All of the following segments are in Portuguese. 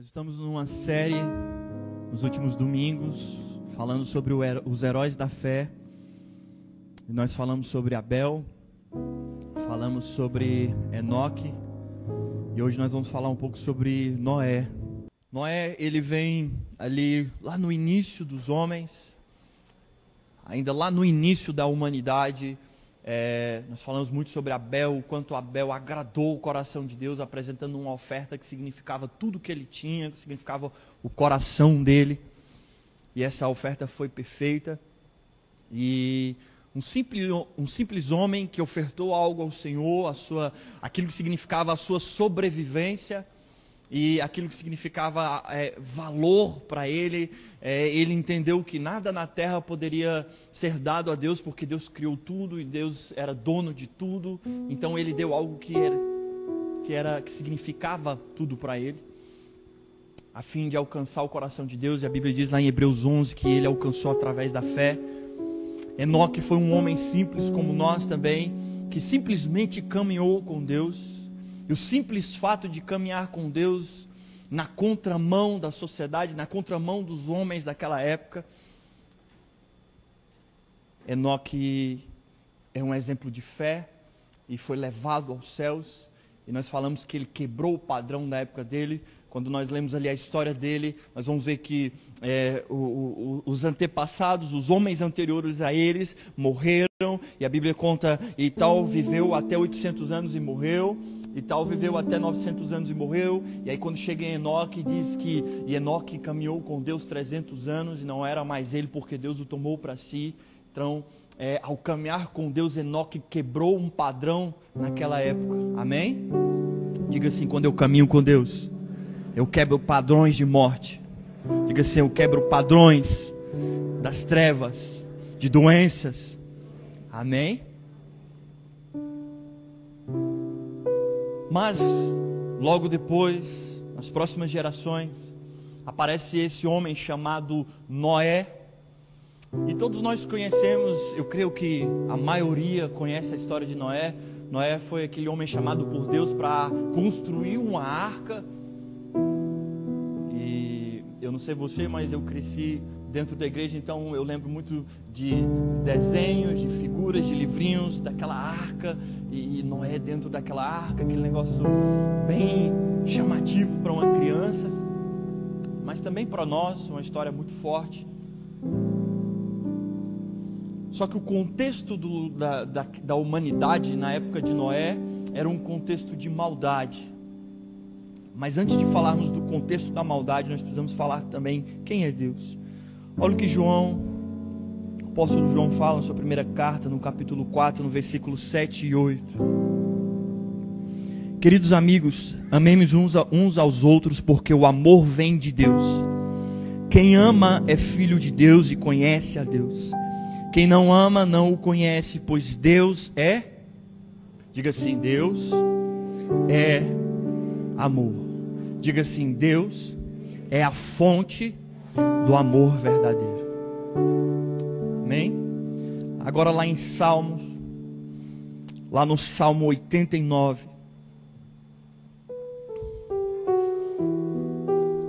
Nós estamos numa série nos últimos domingos falando sobre os heróis da fé. E nós falamos sobre Abel, falamos sobre Enoque e hoje nós vamos falar um pouco sobre Noé. Noé, ele vem ali lá no início dos homens, ainda lá no início da humanidade, é, nós falamos muito sobre Abel, o quanto Abel agradou o coração de Deus, apresentando uma oferta que significava tudo que ele tinha, que significava o coração dele. E essa oferta foi perfeita. E um simples, um simples homem que ofertou algo ao Senhor, a sua, aquilo que significava a sua sobrevivência, e aquilo que significava é, valor para ele, é, ele entendeu que nada na terra poderia ser dado a Deus, porque Deus criou tudo e Deus era dono de tudo. Então ele deu algo que era que era que significava tudo para ele, a fim de alcançar o coração de Deus. E a Bíblia diz lá em Hebreus 11 que ele alcançou através da fé. Enoque foi um homem simples como nós também, que simplesmente caminhou com Deus e o simples fato de caminhar com Deus na contramão da sociedade, na contramão dos homens daquela época, Enoque é um exemplo de fé e foi levado aos céus. E nós falamos que ele quebrou o padrão da época dele. Quando nós lemos ali a história dele, nós vamos ver que é, o, o, os antepassados, os homens anteriores a eles, morreram. E a Bíblia conta, e tal viveu até 800 anos e morreu e tal viveu até 900 anos e morreu. E aí quando chega em Enoque, diz que Enoque caminhou com Deus 300 anos e não era mais ele porque Deus o tomou para si. Então, é, ao caminhar com Deus, Enoque quebrou um padrão naquela época. Amém? Diga assim, quando eu caminho com Deus, eu quebro padrões de morte. Diga assim, eu quebro padrões das trevas, de doenças. Amém? Mas, logo depois, nas próximas gerações, aparece esse homem chamado Noé. E todos nós conhecemos, eu creio que a maioria conhece a história de Noé. Noé foi aquele homem chamado por Deus para construir uma arca. E eu não sei você, mas eu cresci dentro da igreja, então eu lembro muito de desenhos, de figuras, de livrinhos, daquela arca, e, Noé dentro daquela arca, aquele negócio bem chamativo para uma criança, mas também para nós, uma história muito forte. Só que o contexto do, da, da, da humanidade na época de Noé era um contexto de maldade. Mas antes de falarmos do contexto da maldade, nós precisamos falar também quem é Deus. Olha o que João, o apóstolo João fala na sua primeira carta, no capítulo 4, no versículo 7 e 8. Queridos amigos, amemos uns, uns aos outros, porque o amor vem de Deus. Quem ama é filho de Deus e conhece a Deus. Quem não ama não o conhece, pois Deus é, diga assim: Deus é amor. Diga assim: Deus é a fonte do amor verdadeiro. Amém? Agora lá em Salmos, lá no Salmo 89.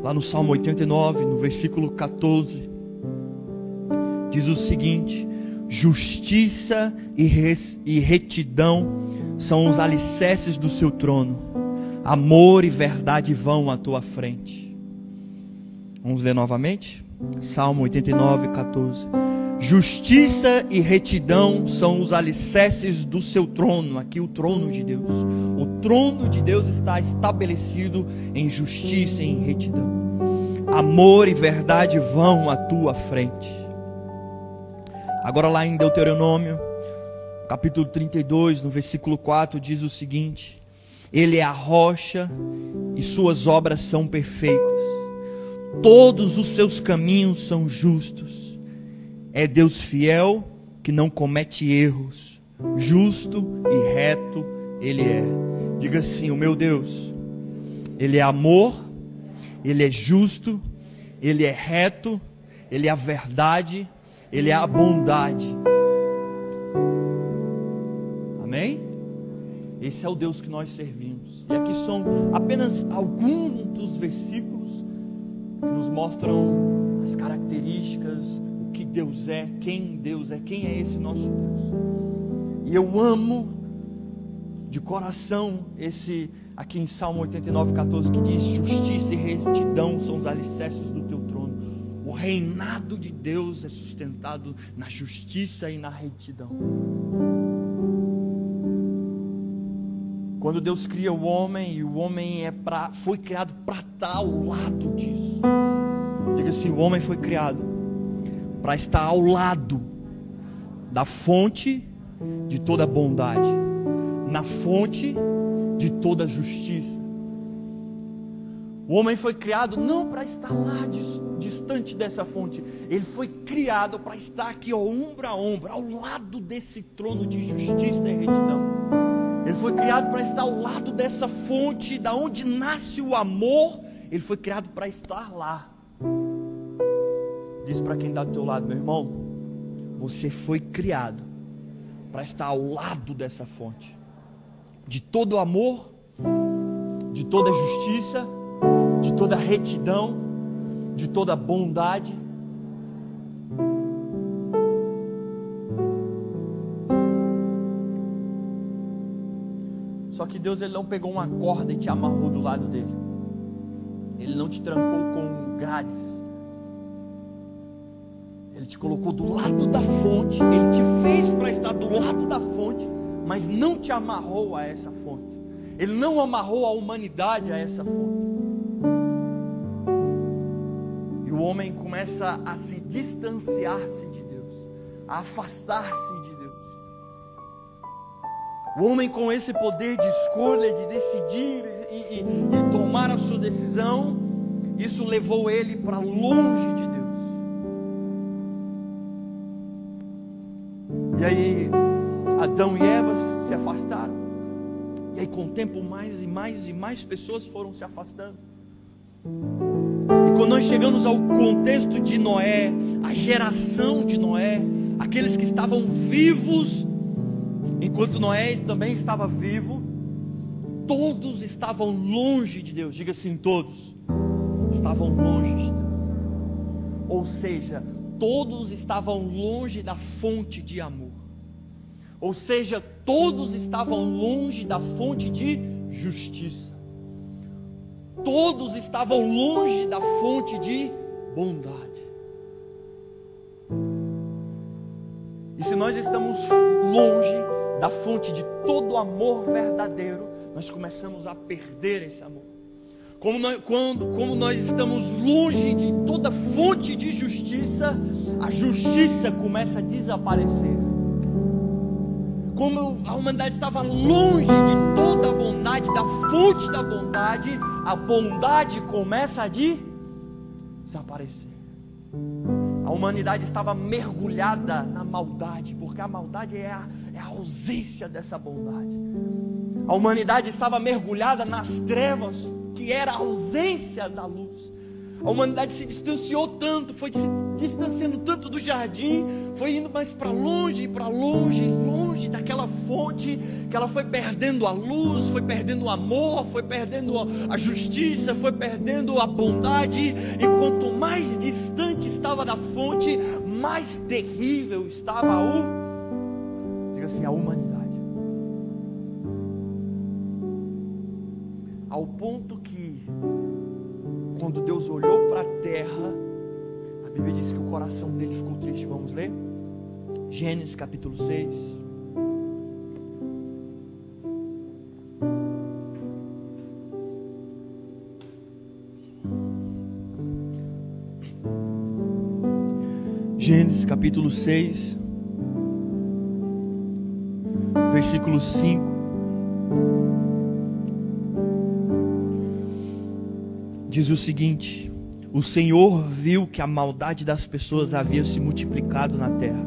Lá no Salmo 89, no versículo 14, diz o seguinte: Justiça e, res, e retidão são os alicerces do seu trono, amor e verdade vão à tua frente. Vamos ler novamente? Salmo 89, 14. Justiça e retidão são os alicerces do seu trono, aqui o trono de Deus. O trono de Deus está estabelecido em justiça e em retidão. Amor e verdade vão à tua frente. Agora, lá em Deuteronômio, capítulo 32, no versículo 4, diz o seguinte: Ele é a rocha e suas obras são perfeitas todos os seus caminhos são justos. É Deus fiel que não comete erros, justo e reto Ele é. Diga assim: o meu Deus, Ele é amor, Ele é justo, Ele é reto, Ele é a verdade, Ele é a bondade. Amém? Esse é o Deus que nós servimos. E aqui são apenas alguns dos versículos que nos mostram as características, o que Deus é, quem Deus é, quem é esse nosso Deus. E eu amo de coração esse aqui em Salmo 89, 14, que diz: Justiça e retidão são os alicerces do teu trono. O reinado de Deus é sustentado na justiça e na retidão. Quando Deus cria o homem, e o homem é pra, foi criado para estar ao lado disso. Diga assim: o homem foi criado para estar ao lado da fonte de toda bondade, na fonte de toda justiça. O homem foi criado não para estar lá distante dessa fonte, ele foi criado para estar aqui, ombro a ombro, ao lado desse trono de justiça e retidão. Ele foi criado para estar ao lado dessa fonte, da onde nasce o amor. Ele foi criado para estar lá. Diz para quem está do teu lado, meu irmão, você foi criado para estar ao lado dessa fonte, de todo amor, de toda justiça, de toda retidão, de toda bondade. Só que Deus ele não pegou uma corda e te amarrou do lado dele. Ele não te trancou com grades. Ele te colocou do lado da fonte. Ele te fez para estar do lado da fonte, mas não te amarrou a essa fonte. Ele não amarrou a humanidade a essa fonte. E o homem começa a se distanciar-se de Deus, a afastar-se de Deus. O homem com esse poder de escolha, de decidir e, e, e tomar a sua decisão, isso levou ele para longe de Deus. E aí, Adão e Eva se afastaram. E aí, com o tempo, mais e mais e mais pessoas foram se afastando. E quando nós chegamos ao contexto de Noé, a geração de Noé, aqueles que estavam vivos Enquanto Noé também estava vivo, todos estavam longe de Deus. Diga assim: todos estavam longe de Deus. Ou seja, todos estavam longe da fonte de amor. Ou seja, todos estavam longe da fonte de justiça. Todos estavam longe da fonte de bondade. E se nós estamos longe da fonte de todo amor verdadeiro, nós começamos a perder esse amor. Como nós, quando, como nós estamos longe de toda fonte de justiça, a justiça começa a desaparecer. Como a humanidade estava longe de toda a bondade, da fonte da bondade, a bondade começa a desaparecer. A humanidade estava mergulhada na maldade, porque a maldade é a, é a ausência dessa bondade. A humanidade estava mergulhada nas trevas, que era a ausência da luz. A humanidade se distanciou tanto, foi se distanciando tanto do jardim, foi indo mais para longe, para longe, longe daquela fonte, que ela foi perdendo a luz, foi perdendo o amor, foi perdendo a justiça, foi perdendo a bondade, e quanto mais distante estava da fonte, mais terrível estava o, assim, a humanidade. Ao ponto que quando Deus olhou para a terra, a Bíblia diz que o coração dele ficou triste. Vamos ler? Gênesis capítulo 6. Gênesis capítulo 6, versículo 5. diz o seguinte: O Senhor viu que a maldade das pessoas havia se multiplicado na terra,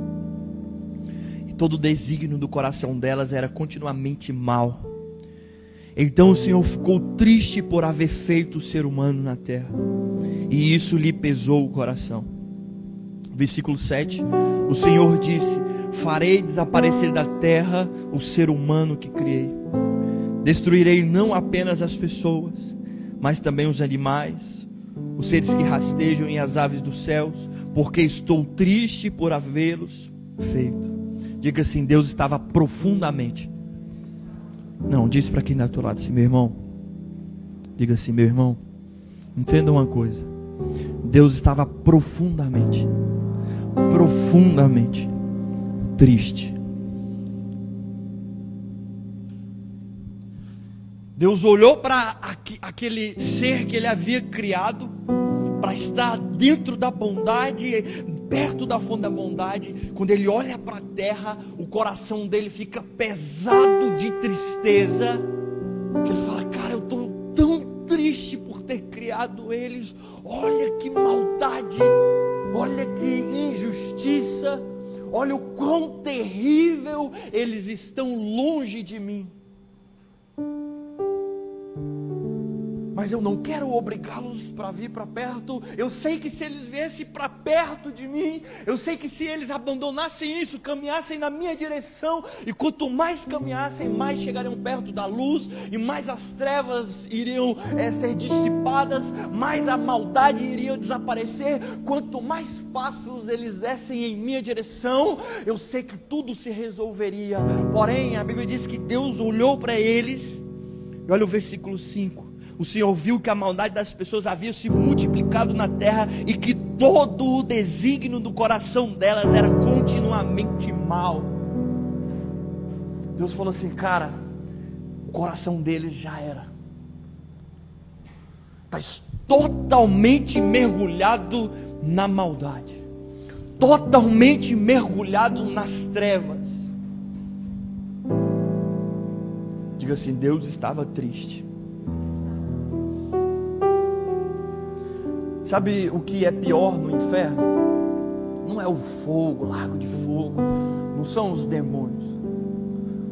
e todo o desígnio do coração delas era continuamente mal. Então o Senhor ficou triste por haver feito o ser humano na terra, e isso lhe pesou o coração. Versículo 7: O Senhor disse: Farei desaparecer da terra o ser humano que criei Destruirei não apenas as pessoas, mas também os animais, os seres que rastejam e as aves dos céus, porque estou triste por havê-los feito. Diga assim: Deus estava profundamente. Não, diz para quem está do teu lado assim, meu irmão. Diga assim, meu irmão. Entenda uma coisa. Deus estava profundamente, profundamente triste. Deus olhou para aquele ser que ele havia criado para estar dentro da bondade, perto da fonte da bondade. Quando ele olha para a terra, o coração dele fica pesado de tristeza. Que ele fala: Cara, eu estou tão triste por ter criado eles. Olha que maldade, olha que injustiça, olha o quão terrível eles estão longe de mim. Mas eu não quero obrigá-los para vir para perto. Eu sei que se eles viessem para perto de mim, eu sei que se eles abandonassem isso, caminhassem na minha direção, e quanto mais caminhassem, mais chegariam perto da luz, e mais as trevas iriam é, ser dissipadas, mais a maldade iria desaparecer. Quanto mais passos eles dessem em minha direção, eu sei que tudo se resolveria. Porém, a Bíblia diz que Deus olhou para eles, e olha o versículo 5 o Senhor viu que a maldade das pessoas havia se multiplicado na terra e que todo o desígnio do coração delas era continuamente mal. Deus falou assim, cara, o coração deles já era. Está totalmente mergulhado na maldade, totalmente mergulhado nas trevas. Diga assim: Deus estava triste. Sabe o que é pior no inferno? Não é o fogo, lago de fogo, não são os demônios.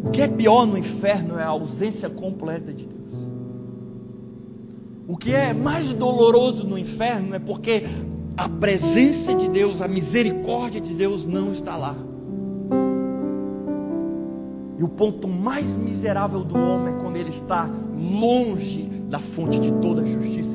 O que é pior no inferno é a ausência completa de Deus. O que é mais doloroso no inferno é porque a presença de Deus, a misericórdia de Deus não está lá. E o ponto mais miserável do homem é quando ele está longe da fonte de toda justiça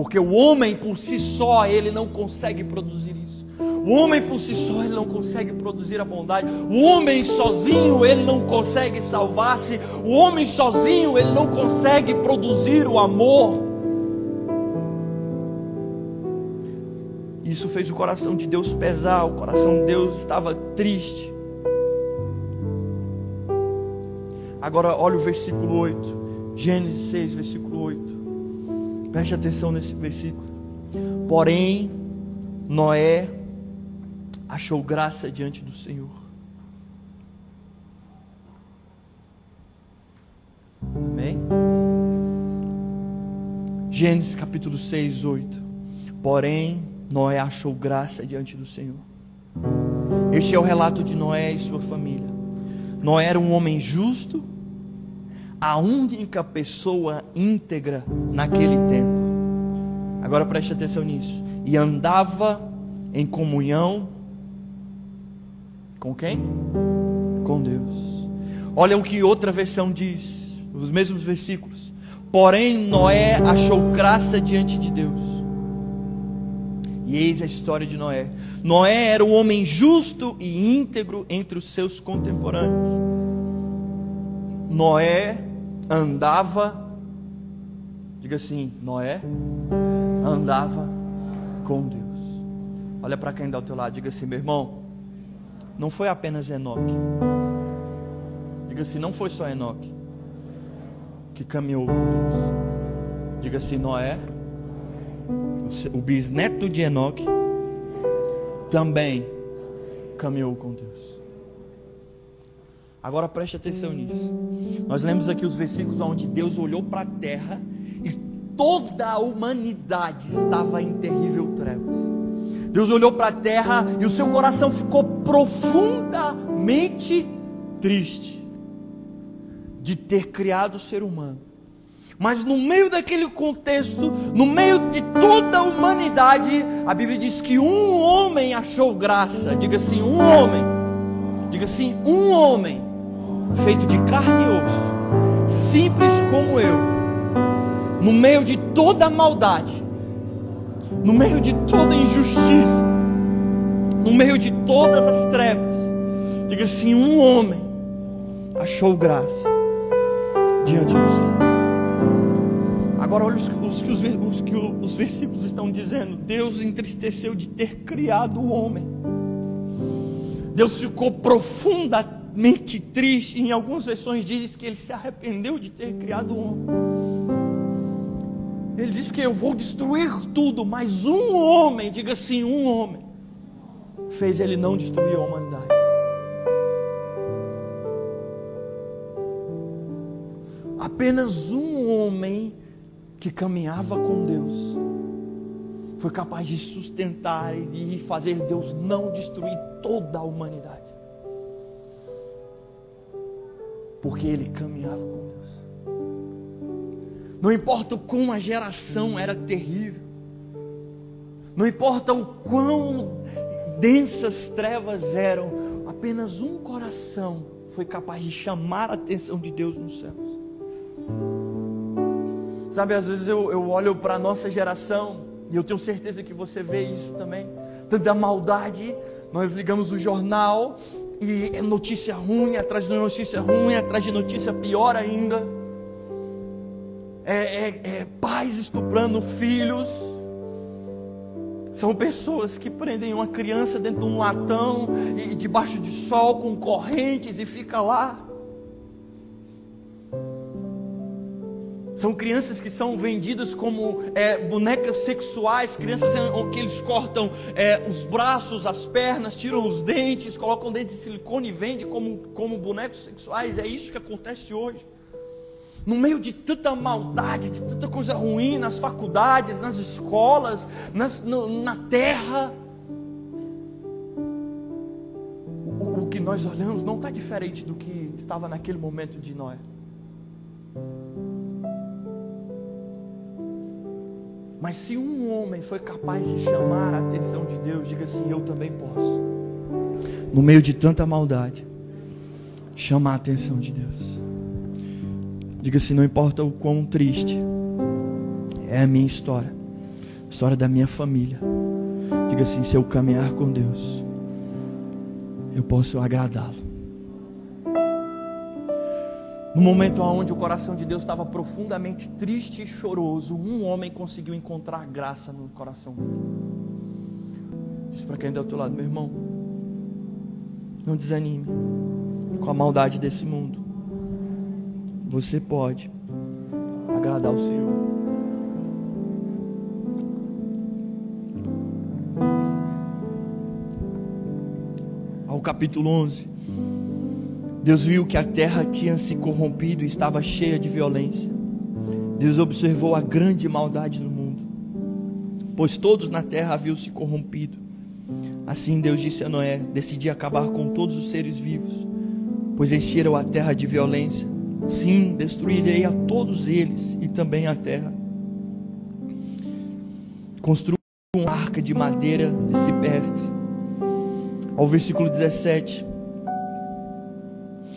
Porque o homem por si só, ele não consegue produzir isso. O homem por si só, ele não consegue produzir a bondade. O homem sozinho, ele não consegue salvar-se. O homem sozinho, ele não consegue produzir o amor. Isso fez o coração de Deus pesar, o coração de Deus estava triste. Agora olha o versículo 8. Gênesis 6, versículo 8. Preste atenção nesse versículo. Porém, Noé achou graça diante do Senhor. Amém? Gênesis capítulo 6, 8. Porém, Noé achou graça diante do Senhor. Este é o relato de Noé e sua família. Noé era um homem justo a única pessoa íntegra naquele tempo. Agora preste atenção nisso. E andava em comunhão com quem? Com Deus. Olha o que outra versão diz, os mesmos versículos. Porém, Noé achou graça diante de Deus. E eis a história de Noé. Noé era um homem justo e íntegro entre os seus contemporâneos. Noé andava, diga assim, Noé andava com Deus. Olha para quem dá ao teu lado, diga assim, meu irmão, não foi apenas Enoque. Diga assim, não foi só Enoque que caminhou com Deus. Diga assim, Noé, o bisneto de Enoque, também caminhou com Deus. Agora preste atenção nisso. Nós lemos aqui os versículos onde Deus olhou para a terra e toda a humanidade estava em terrível trevas. Deus olhou para a terra e o seu coração ficou profundamente triste de ter criado o ser humano. Mas no meio daquele contexto, no meio de toda a humanidade, a Bíblia diz que um homem achou graça. Diga assim: um homem. Diga assim: um homem feito de carne e osso, simples como eu, no meio de toda maldade, no meio de toda injustiça, no meio de todas as trevas, diga assim: um homem achou graça diante do Senhor. Agora olha os, os, os, os, que os versículos estão dizendo. Deus entristeceu de ter criado o homem. Deus ficou profundamente triste. Em algumas versões diz que ele se arrependeu de ter criado o homem. Ele diz que eu vou destruir tudo, mas um homem, diga assim, um homem, fez ele não destruir a humanidade. Apenas um homem que caminhava com Deus foi capaz de sustentar e de fazer Deus não destruir toda a humanidade. Porque ele caminhava com Deus. Não importa o quão a geração era terrível, não importa o quão densas trevas eram, apenas um coração foi capaz de chamar a atenção de Deus nos céus. Sabe, às vezes eu, eu olho para a nossa geração e eu tenho certeza que você vê isso também. Tanta maldade, nós ligamos o jornal e é notícia ruim, atrás de notícia ruim, atrás de notícia pior ainda. É, é, é pais estuprando filhos. São pessoas que prendem uma criança dentro de um latão e debaixo de sol com correntes e fica lá. São crianças que são vendidas como é, bonecas sexuais, crianças que eles cortam é, os braços, as pernas, tiram os dentes, colocam dentes de silicone e vendem como, como bonecos sexuais. É isso que acontece hoje. No meio de tanta maldade, de tanta coisa ruim nas faculdades, nas escolas, nas, no, na terra. O, o que nós olhamos não está diferente do que estava naquele momento de Noé. Mas se um homem foi capaz de chamar a atenção de Deus, diga assim: Eu também posso. No meio de tanta maldade, chamar a atenção de Deus. Diga assim: Não importa o quão triste é a minha história, a história da minha família. Diga assim: Se eu caminhar com Deus, eu posso agradá-lo. No momento onde o coração de Deus estava profundamente triste e choroso, um homem conseguiu encontrar graça no coração dele. Diz para quem está ao teu lado, meu irmão, não desanime com a maldade desse mundo. Você pode agradar o Senhor. Ao capítulo 11. Deus viu que a terra tinha se corrompido e estava cheia de violência. Deus observou a grande maldade no mundo, pois todos na terra haviam se corrompido. Assim Deus disse a Noé: Decidi acabar com todos os seres vivos, pois encheram a terra de violência. Sim, destruirei a todos eles e também a terra. Construiu uma arca de madeira de cipestre. Ao versículo 17.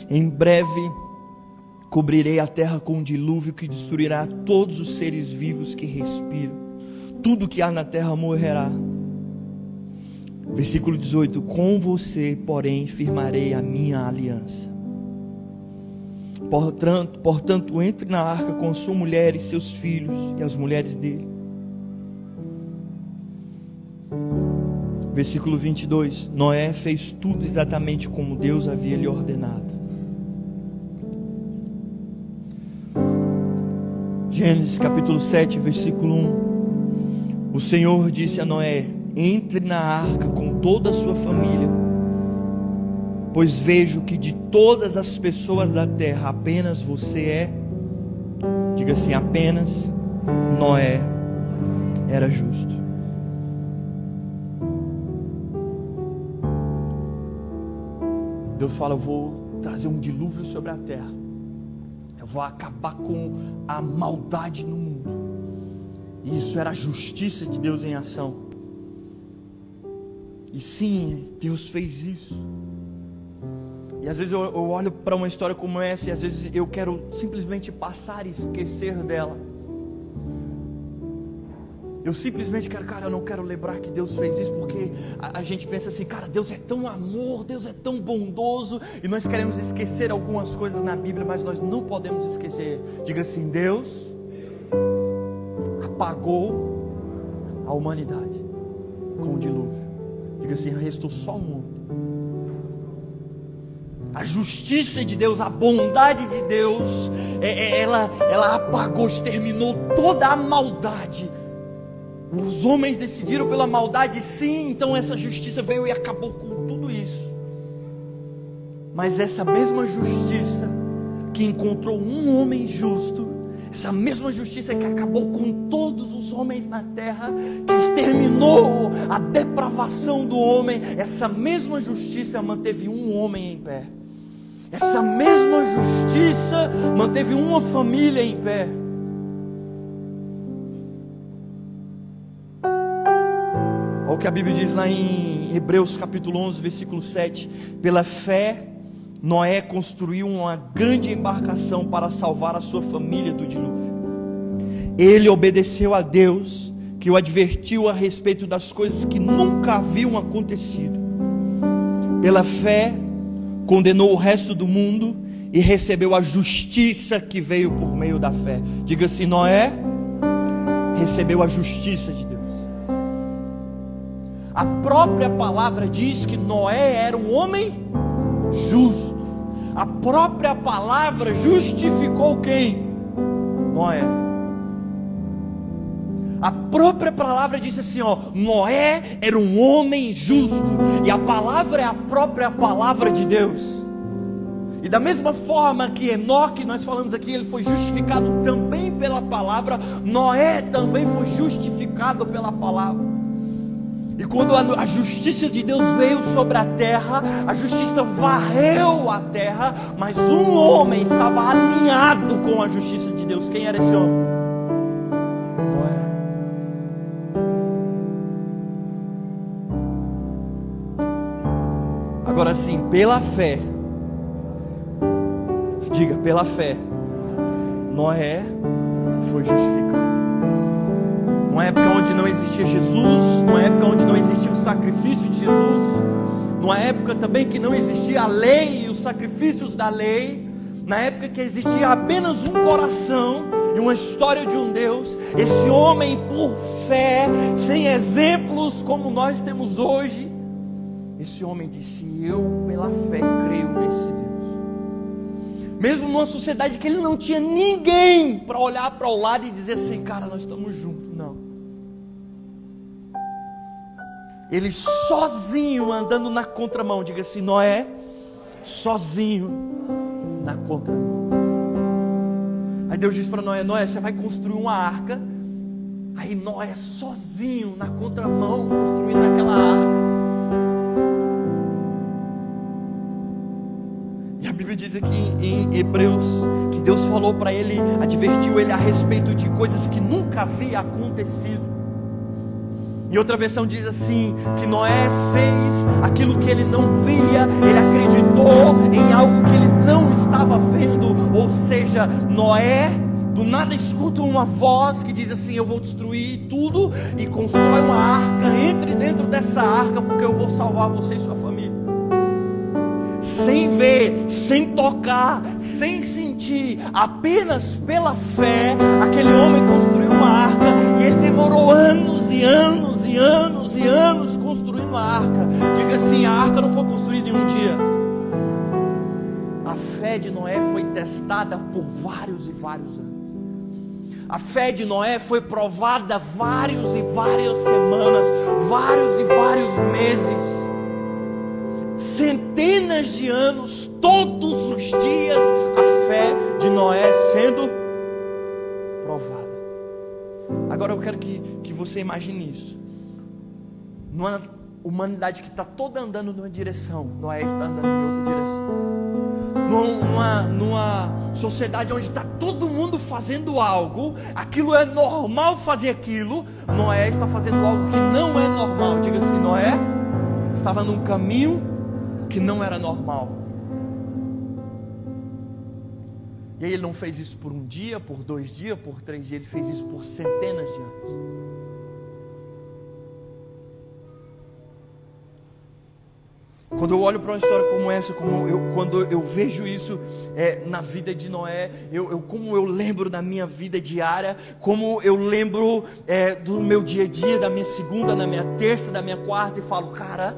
Em breve cobrirei a terra com um dilúvio que destruirá todos os seres vivos que respiram. Tudo que há na terra morrerá. Versículo 18: Com você, porém, firmarei a minha aliança. Portanto, portanto, entre na arca com sua mulher e seus filhos e as mulheres dele. Versículo 22: Noé fez tudo exatamente como Deus havia lhe ordenado. Gênesis capítulo 7, versículo 1. O Senhor disse a Noé: Entre na arca com toda a sua família, pois vejo que de todas as pessoas da terra apenas você é, diga assim, apenas Noé era justo. Deus fala: Eu vou trazer um dilúvio sobre a terra eu vou acabar com a maldade no mundo. E isso era a justiça de Deus em ação. E sim, Deus fez isso. E às vezes eu, eu olho para uma história como essa e às vezes eu quero simplesmente passar e esquecer dela. Eu simplesmente quero, cara, eu não quero lembrar que Deus fez isso, porque a, a, gente pensa assim, cara, Deus é tão amor, Deus é tão bondoso, e nós queremos esquecer algumas coisas na Bíblia, mas nós não podemos esquecer. Diga assim: Deus apagou a humanidade com o dilúvio. Diga assim: restou só o mundo. A justiça de Deus, a bondade de Deus, é, é, ela, ela apagou, exterminou toda a maldade os homens decidiram pela maldade, sim, então essa justiça veio e acabou com tudo isso. Mas essa mesma justiça que encontrou um homem justo, essa mesma justiça que acabou com todos os homens na terra, que exterminou a depravação do homem, essa mesma justiça manteve um homem em pé. Essa mesma justiça manteve uma família em pé. Olha o que a Bíblia diz lá em Hebreus capítulo 11, versículo 7. Pela fé, Noé construiu uma grande embarcação para salvar a sua família do dilúvio. Ele obedeceu a Deus, que o advertiu a respeito das coisas que nunca haviam acontecido. Pela fé, condenou o resto do mundo e recebeu a justiça que veio por meio da fé. Diga assim: Noé recebeu a justiça de Deus. A própria palavra diz que Noé era um homem justo. A própria palavra justificou quem? Noé. A própria palavra disse assim, ó, Noé era um homem justo, e a palavra é a própria palavra de Deus. E da mesma forma que Enoque, nós falamos aqui, ele foi justificado também pela palavra, Noé também foi justificado pela palavra. E quando a, justiça de Deus veio sobre a terra, a justiça varreu a terra, mas um homem estava alinhado com a justiça de Deus. Quem era esse homem? Noé. Agora sim, pela fé, diga, pela fé, Noé foi justificado numa época onde não existia Jesus, numa época onde não existia o sacrifício de Jesus, numa época também que não existia a lei e os sacrifícios da lei, na época que existia apenas um coração e uma história de um Deus, esse homem por fé, sem exemplos como nós temos hoje, esse homem disse: Eu pela fé creio nesse Deus. Mesmo numa sociedade que ele não tinha ninguém para olhar para o lado e dizer assim, cara, nós estamos juntos. Não. Ele sozinho andando na contramão. Diga assim, Noé, sozinho na contramão. Aí Deus diz para Noé: Noé, você vai construir uma arca. Aí Noé sozinho na contramão, construindo aquela arca. a Bíblia diz aqui em Hebreus que Deus falou para ele, advertiu ele a respeito de coisas que nunca havia acontecido. E outra versão diz assim: que Noé fez aquilo que ele não via, ele acreditou em algo que ele não estava vendo. Ou seja, Noé do nada escuta uma voz que diz assim: Eu vou destruir tudo e constrói uma arca. Entre dentro dessa arca, porque eu vou salvar você e sua família sem ver, sem tocar, sem sentir, apenas pela fé, aquele homem construiu uma arca e ele demorou anos e anos anos e anos construindo a arca. Diga assim: a arca não foi construída em um dia. A fé de Noé foi testada por vários e vários anos. A fé de Noé foi provada vários e várias semanas, vários e vários meses centenas de anos, todos os dias, a fé de Noé sendo provada. Agora eu quero que, que você imagine isso. Numa humanidade que está toda andando numa direção, Noé está andando em outra direção. Numa, numa sociedade onde está todo mundo fazendo algo, aquilo é normal fazer aquilo, Noé está fazendo algo que não é normal. Diga assim: Noé estava num caminho que não era normal. E aí ele não fez isso por um dia, por dois dias, por três dias, ele fez isso por centenas de anos. Quando eu olho para uma história como essa, como eu, quando eu vejo isso é, na vida de Noé, eu, eu, como eu lembro da minha vida diária, como eu lembro é, do meu dia a dia, da minha segunda, da minha terça, da minha quarta, e falo, cara,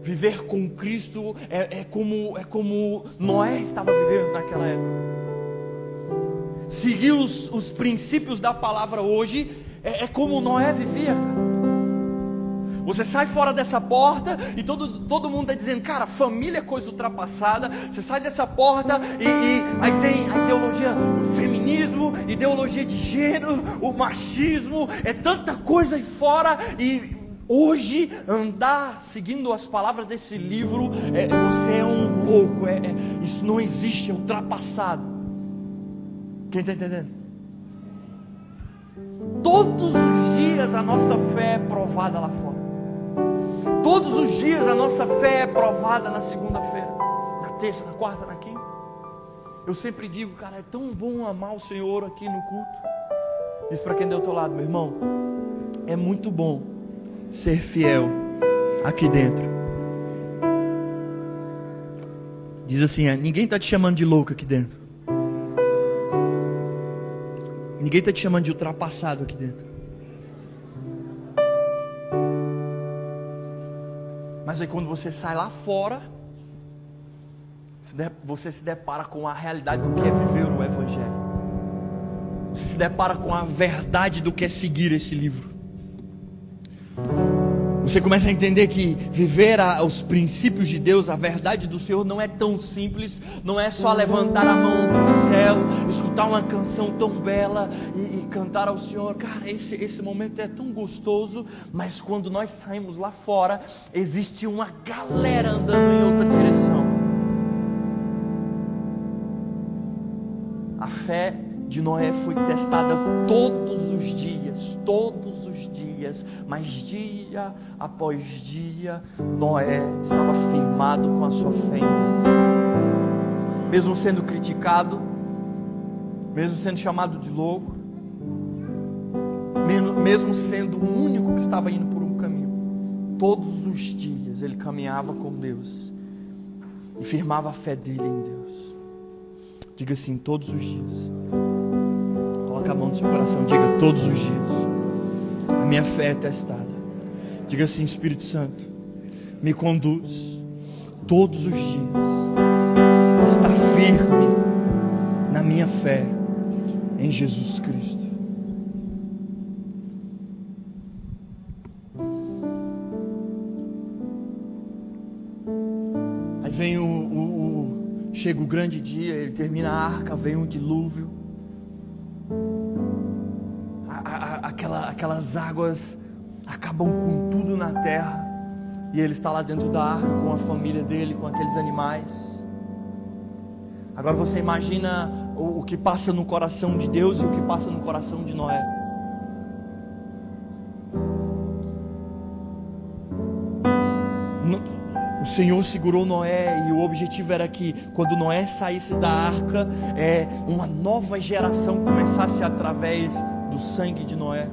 viver com Cristo é, é como, é como Noé estava vivendo naquela época. Seguir os, os princípios da palavra hoje é, é como Noé vivia, cara. Você sai fora dessa porta e todo, todo mundo está dizendo, cara, família é coisa ultrapassada. Você sai dessa porta e, e aí tem a ideologia do feminismo, ideologia de gênero, o machismo, é tanta coisa aí fora e hoje andar seguindo as palavras desse livro, é, você é um louco, é, é, isso não existe, é ultrapassado. Quem está entendendo? Todos os dias a nossa fé é provada lá fora. Todos os dias a nossa fé é provada na segunda-feira, na terça, na quarta, na quinta. Eu sempre digo, cara, é tão bom amar o Senhor aqui no culto. Diz para quem deu ao teu lado, meu irmão, é muito bom ser fiel aqui dentro. Diz assim, ninguém está te chamando de louco aqui dentro. Ninguém está te chamando de ultrapassado aqui dentro. Mas aí quando você sai lá fora, você se depara com a realidade do que é viver o Evangelho. Você se depara com a verdade do que é seguir esse livro. Você começa a entender que viver a, os princípios de Deus, a verdade do Senhor, não é tão simples, não é só levantar a mão para o céu, escutar uma canção tão bela e, e, cantar ao Senhor. Cara, esse, esse momento é tão gostoso, mas quando nós saímos lá fora, existe uma galera andando em outra direção. A fé de Noé foi testada todos os dias, todos mas dia após dia, Noé estava firmado com a sua fé em Deus. Mesmo sendo criticado, mesmo sendo chamado de louco, mesmo sendo o único que estava indo por um caminho, todos os dias ele caminhava com Deus e firmava a fé dele em Deus. Diga assim, todos os dias. Coloque a mão no seu coração, diga todos os dias. A minha fé é testada. Diga assim, Espírito Santo, me conduz todos os dias. Está firme na minha fé em Jesus Cristo. Aí vem o, o, o chega o grande dia, ele termina a arca, vem um dilúvio aquela, aquelas águas acabam com tudo na terra. E ele está lá dentro da arca com a família dele, com aqueles animais. Agora você imagina o, o que passa no coração de Deus e o que passa no coração de Noé. O Senhor segurou Noé e o objetivo era que quando Noé saísse da arca, é, uma nova geração começasse através do sangue de Noé.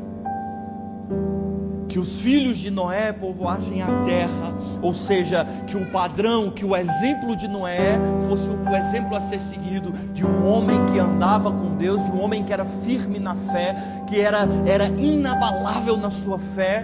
Que os filhos de Noé povoassem a terra, ou seja, que o padrão, que o exemplo de Noé fosse o exemplo a ser seguido de um homem que andava com Deus, de um homem que era firme na fé, que era, era inabalável na sua fé.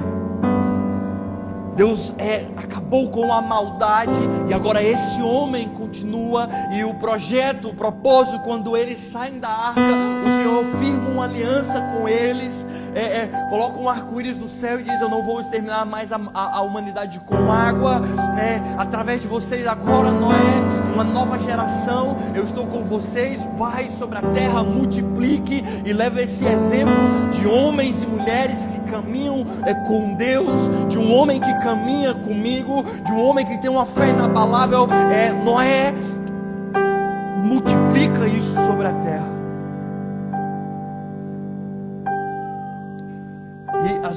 Deus é, acabou com a maldade e agora esse homem continua e o projeto, o propósito, quando eles saem da arca, o Senhor firma uma aliança com eles, é, é, coloca um arco-íris no céu e diz: Eu não vou exterminar mais a, a, a humanidade com água, é, através de vocês agora, Noé, uma nova geração, eu estou com vocês, vai sobre a terra, multiplique e leve esse exemplo de homens e mulheres que caminham é, com Deus, de um homem que caminha comigo, de um homem que tem uma fé inabalável, é, Noé, multiplica isso sobre a terra.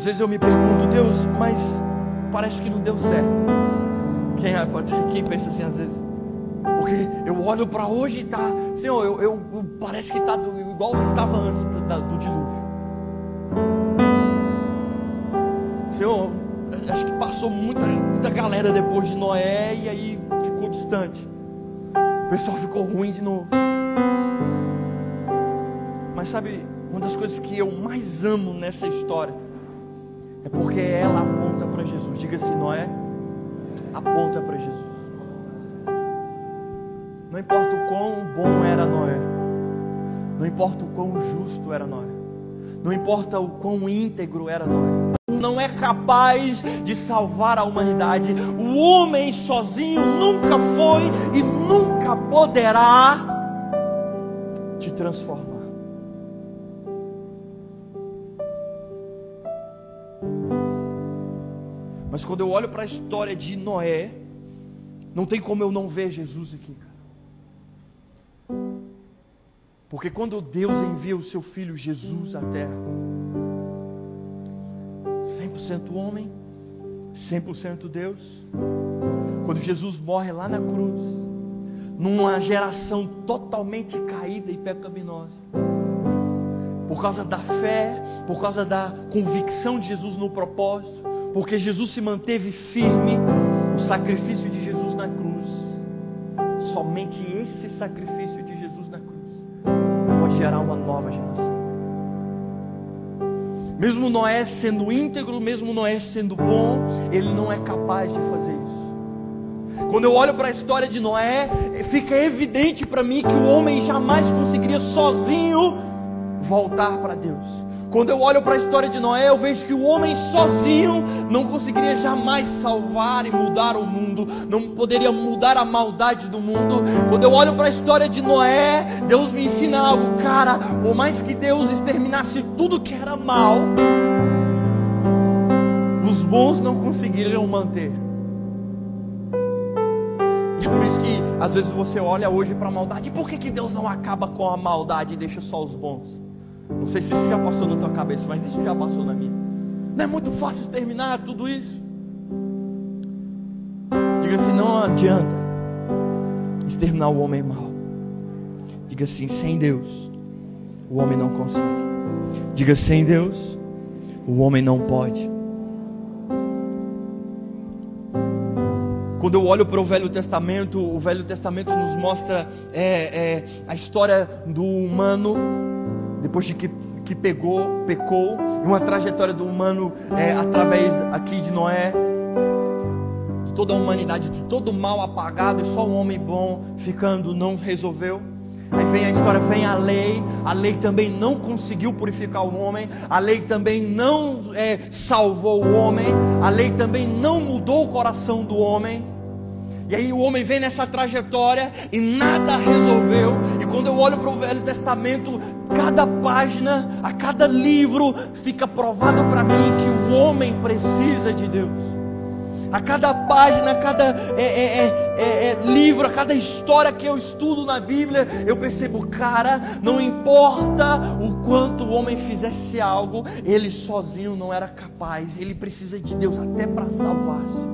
Às vezes eu me pergunto, Deus, mas parece que não deu certo. Quem, quem pensa assim às vezes? Porque eu olho para hoje e tá, Senhor, eu, eu, eu parece que está igual estava antes do, do dilúvio. Senhor, acho que passou muita, muita galera depois de Noé e aí ficou distante. O pessoal ficou ruim de novo. Mas sabe, uma das coisas que eu mais amo nessa história é porque ela aponta para Jesus. Diga assim, Noé, aponta para Jesus. Não importa o quão bom era Noé, não importa o quão justo era Noé, não importa o quão íntegro era Noé não é capaz de salvar a humanidade. O homem sozinho nunca foi e nunca poderá te transformar. Mas quando eu olho para a história de Noé, não tem como eu não ver Jesus aqui, cara. Porque quando Deus envia o seu filho Jesus à terra, 100% homem, 100% Deus. Quando Jesus morre lá na cruz, numa geração totalmente caída e pecaminosa, por causa da fé, por causa da convicção de Jesus no propósito, porque Jesus se manteve firme, o sacrifício de Jesus na cruz, somente esse sacrifício de Jesus na cruz pode gerar uma nova geração. Mesmo Noé sendo íntegro, mesmo Noé sendo bom, ele não é capaz de fazer isso. Quando eu olho para a história de Noé, fica evidente para mim que o homem jamais conseguiria sozinho voltar para Deus. Quando eu olho para a história de Noé, eu vejo que o homem sozinho não conseguiria jamais salvar e mudar o mundo, não poderia mudar a maldade do mundo. Quando eu olho para a história de Noé, Deus me ensina algo, cara, por mais que Deus exterminasse tudo que era mal, os bons não conseguiriam manter. E é por isso que às vezes você olha hoje para a maldade, por que, que Deus não acaba com a maldade e deixa só os bons? Não sei se isso já passou na tua cabeça, mas isso já passou na minha. Não é muito fácil terminar tudo isso. Diga assim: não adianta exterminar o homem mau. Diga assim: sem Deus, o homem não consegue. Diga sem Deus, o homem não pode. Quando eu olho para o Velho Testamento, o Velho Testamento nos mostra é, é, a história do humano depois de que, que pegou, pecou, uma trajetória do humano é, através aqui de Noé, de toda a humanidade, de todo o mal apagado e só um homem bom ficando não resolveu. Aí vem a história, vem a lei, a lei também não conseguiu purificar o homem, a lei também não é, salvou o homem, a lei também não mudou o coração do homem. E aí o homem vem nessa trajetória e nada resolveu. E quando eu olho para o Velho Testamento, cada página, a cada livro, fica provado para mim que o homem precisa de Deus. A cada página, a cada é, é, é, é, livro, a cada história que eu estudo na Bíblia, eu percebo, cara, não importa o quanto o homem fizesse algo, ele sozinho não era capaz, ele precisa de Deus até para salvar-se.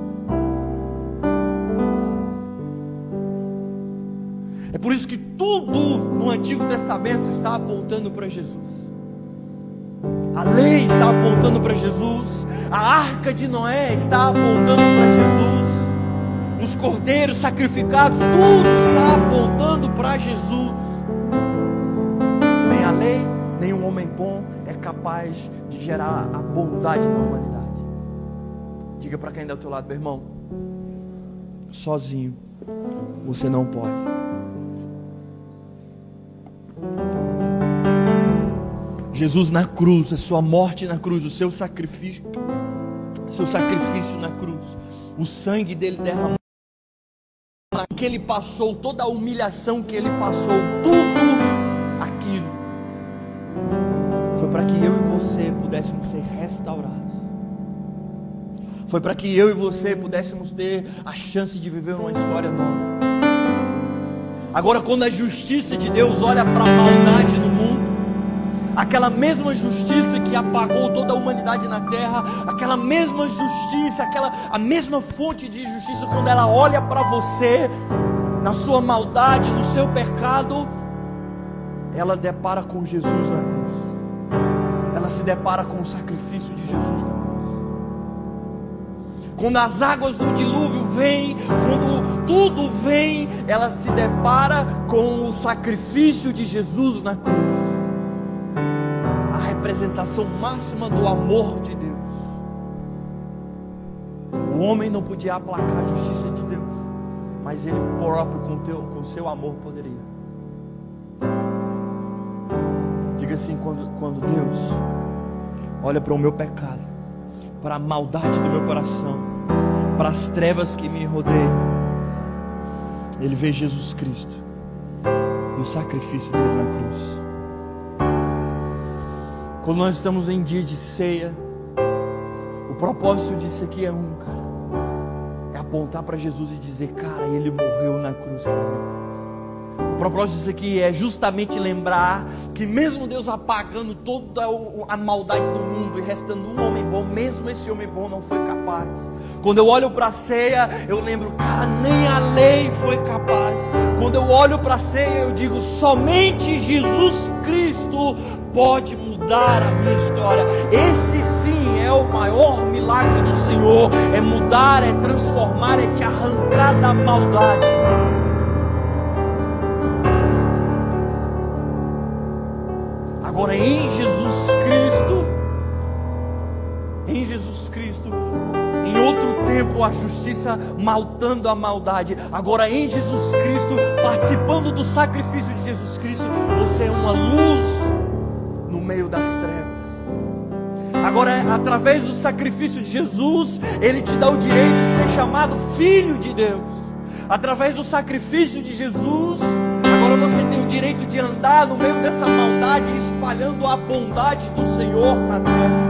É por isso que tudo no Antigo Testamento está apontando para Jesus. A lei está apontando para Jesus, a arca de Noé está apontando para Jesus, os cordeiros sacrificados, tudo está apontando para Jesus. Nem a lei, nem um homem bom é capaz de gerar a bondade na humanidade. Diga para quem está ao teu lado, meu irmão, sozinho você não pode. Jesus na cruz, a sua morte na cruz, o seu sacrifício, seu sacrifício na cruz, o sangue dele derramado, que ele passou, toda a humilhação que ele passou, tudo aquilo foi para que eu e você pudéssemos ser restaurados. Foi para que eu e você pudéssemos ter a chance de viver uma história nova. Agora, quando a justiça de Deus olha para a maldade no mundo, aquela mesma justiça que apagou toda a humanidade na terra, aquela mesma justiça, aquela a mesma fonte de justiça quando ela olha para você, na sua maldade, no seu pecado, ela depara com Jesus na cruz. Ela se depara com o sacrifício de Jesus na cruz. Quando as águas do dilúvio vêm, quando tudo vem, ela se depara com o sacrifício de Jesus na cruz. A representação máxima do amor de Deus. O homem não podia aplacar a justiça de Deus, mas ele próprio com, teu, com seu amor poderia. Diga assim: quando, quando Deus olha para o meu pecado, para a maldade do meu coração, para as trevas que me rodeiam, Ele vê Jesus Cristo no sacrifício dele na cruz. Quando nós estamos em dia de ceia, o propósito disso aqui é um, cara. É apontar para Jesus e dizer, cara, ele morreu na cruz por mim. O propósito disso aqui é justamente lembrar que mesmo Deus apagando toda a maldade do mundo e restando um homem bom, mesmo esse homem bom não foi capaz. Quando eu olho para a ceia, eu lembro, cara, nem a lei foi capaz. Quando eu olho para a ceia, eu digo, somente Jesus Cristo pode mudar a minha história. Esse sim é o maior milagre do Senhor: é mudar, é transformar, é te arrancar da maldade. Justiça maltando a maldade. Agora em Jesus Cristo, participando do sacrifício de Jesus Cristo, você é uma luz no meio das trevas. Agora, através do sacrifício de Jesus, Ele te dá o direito de ser chamado filho de Deus. Através do sacrifício de Jesus, agora você tem o direito de andar no meio dessa maldade, espalhando a bondade do Senhor na terra.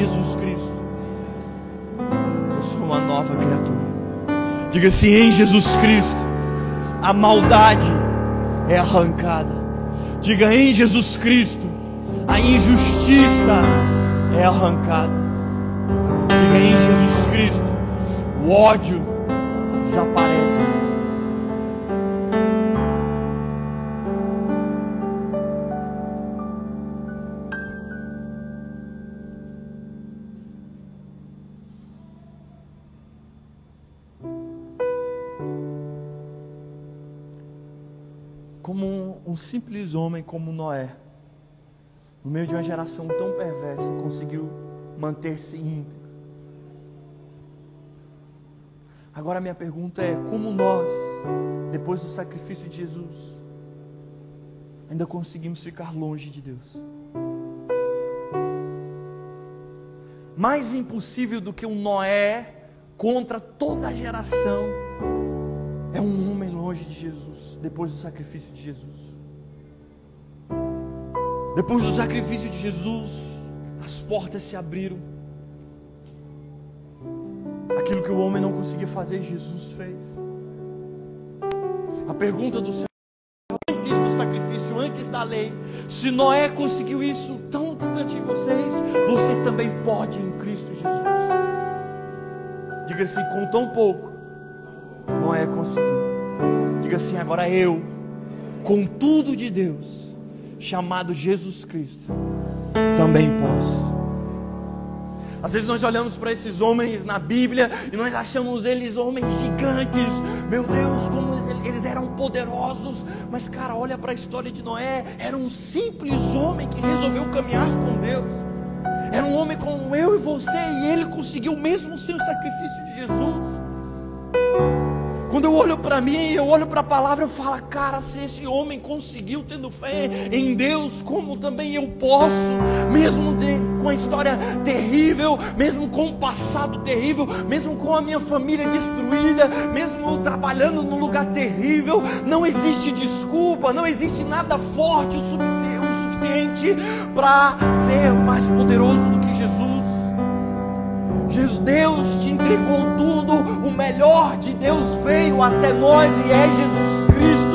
Jesus Cristo, eu sou uma nova criatura. Diga assim: em Jesus Cristo, a maldade é arrancada. Diga em Jesus Cristo, a injustiça é arrancada. Diga em Jesus Cristo, o ódio desaparece. Simples homem como Noé, no meio de uma geração tão perversa, conseguiu manter-se íntegro. Agora minha pergunta é: como nós, depois do sacrifício de Jesus, ainda conseguimos ficar longe de Deus? Mais impossível do que um Noé contra toda a geração é um homem longe de Jesus, depois do sacrifício de Jesus. Depois do sacrifício de Jesus, as portas se abriram. Aquilo que o homem não conseguia fazer, Jesus fez. A pergunta do Senhor, antes do sacrifício, antes da lei, se Noé conseguiu isso tão distante de vocês, vocês também podem em Cristo Jesus. Diga assim, com tão pouco, Noé conseguiu. Diga assim, agora eu, com tudo de Deus, chamado Jesus Cristo, também posso. Às vezes nós olhamos para esses homens na Bíblia e nós achamos eles homens gigantes. Meu Deus, como eles eram poderosos. Mas, cara, olha para a história de Noé. Era um simples homem que resolveu caminhar com Deus. Era um homem como eu e você, e ele conseguiu mesmo sem o sacrifício de Jesus. Quando eu olho para mim, eu olho para a palavra, eu falo, cara, se esse homem conseguiu tendo fé em Deus, como também eu posso, mesmo de, com a história terrível, mesmo com o passado terrível, mesmo com a minha família destruída, mesmo trabalhando num lugar terrível, não existe desculpa, não existe nada forte o suficiente para ser mais poderoso do que Jesus. Deus te entregou tudo, o melhor de Deus veio até nós e é Jesus Cristo.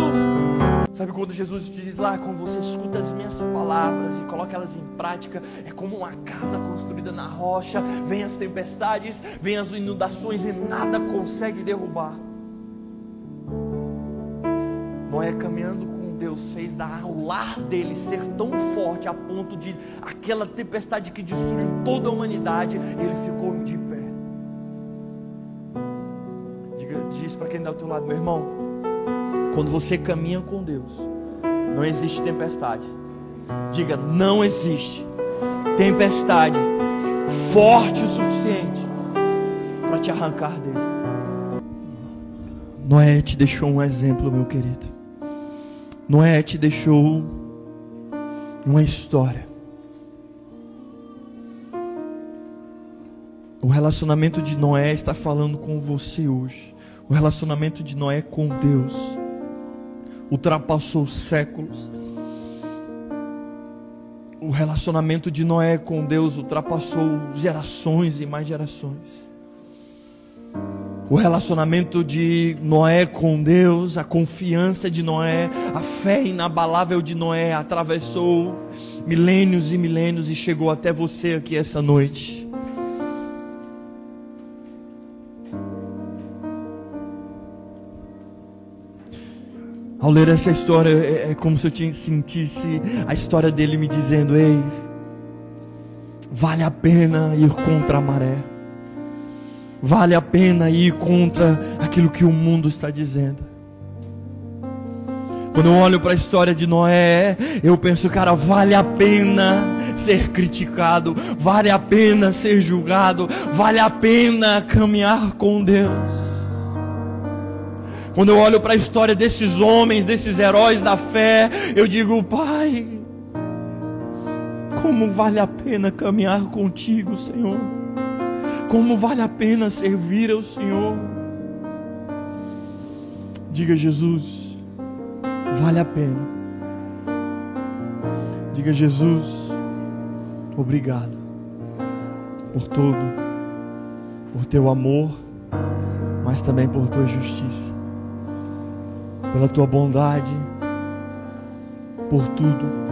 Sabe quando Jesus diz lá, quando você escuta as minhas palavras e coloca elas em prática, é como uma casa construída na rocha, vem as tempestades, vem as inundações e nada consegue derrubar. Noé caminhando com Deus fez da, o lar dele ser tão forte a ponto de aquela tempestade que destruiu toda a humanidade, ele ficou de diz para quem está ao teu lado, meu irmão, quando você caminha com Deus, não existe tempestade. Diga, não existe tempestade forte o suficiente para te arrancar dele. Noé te deixou um exemplo, meu querido. Noé te deixou uma história. O relacionamento de Noé está falando com você hoje. O relacionamento de Noé com Deus ultrapassou séculos. O relacionamento de Noé com Deus ultrapassou gerações e mais gerações. O relacionamento de Noé com Deus, a confiança de Noé, a fé inabalável de Noé atravessou milênios e milênios e chegou até você aqui essa noite. Ao ler essa história, é, é como se eu sentisse a história dele me dizendo: Ei, vale a pena ir contra a maré, vale a pena ir contra aquilo que o mundo está dizendo. Quando eu olho para a história de Noé, eu penso, cara, vale a pena ser criticado, vale a pena ser julgado, vale a pena caminhar com Deus. Quando eu olho para a história desses homens, desses heróis da fé, eu digo, Pai, como vale a pena caminhar contigo, Senhor. Como vale a pena servir ao Senhor. Diga, Jesus, vale a pena. Diga, Jesus, obrigado por tudo, por teu amor, mas também por tua justiça pela tua bondade, por tudo.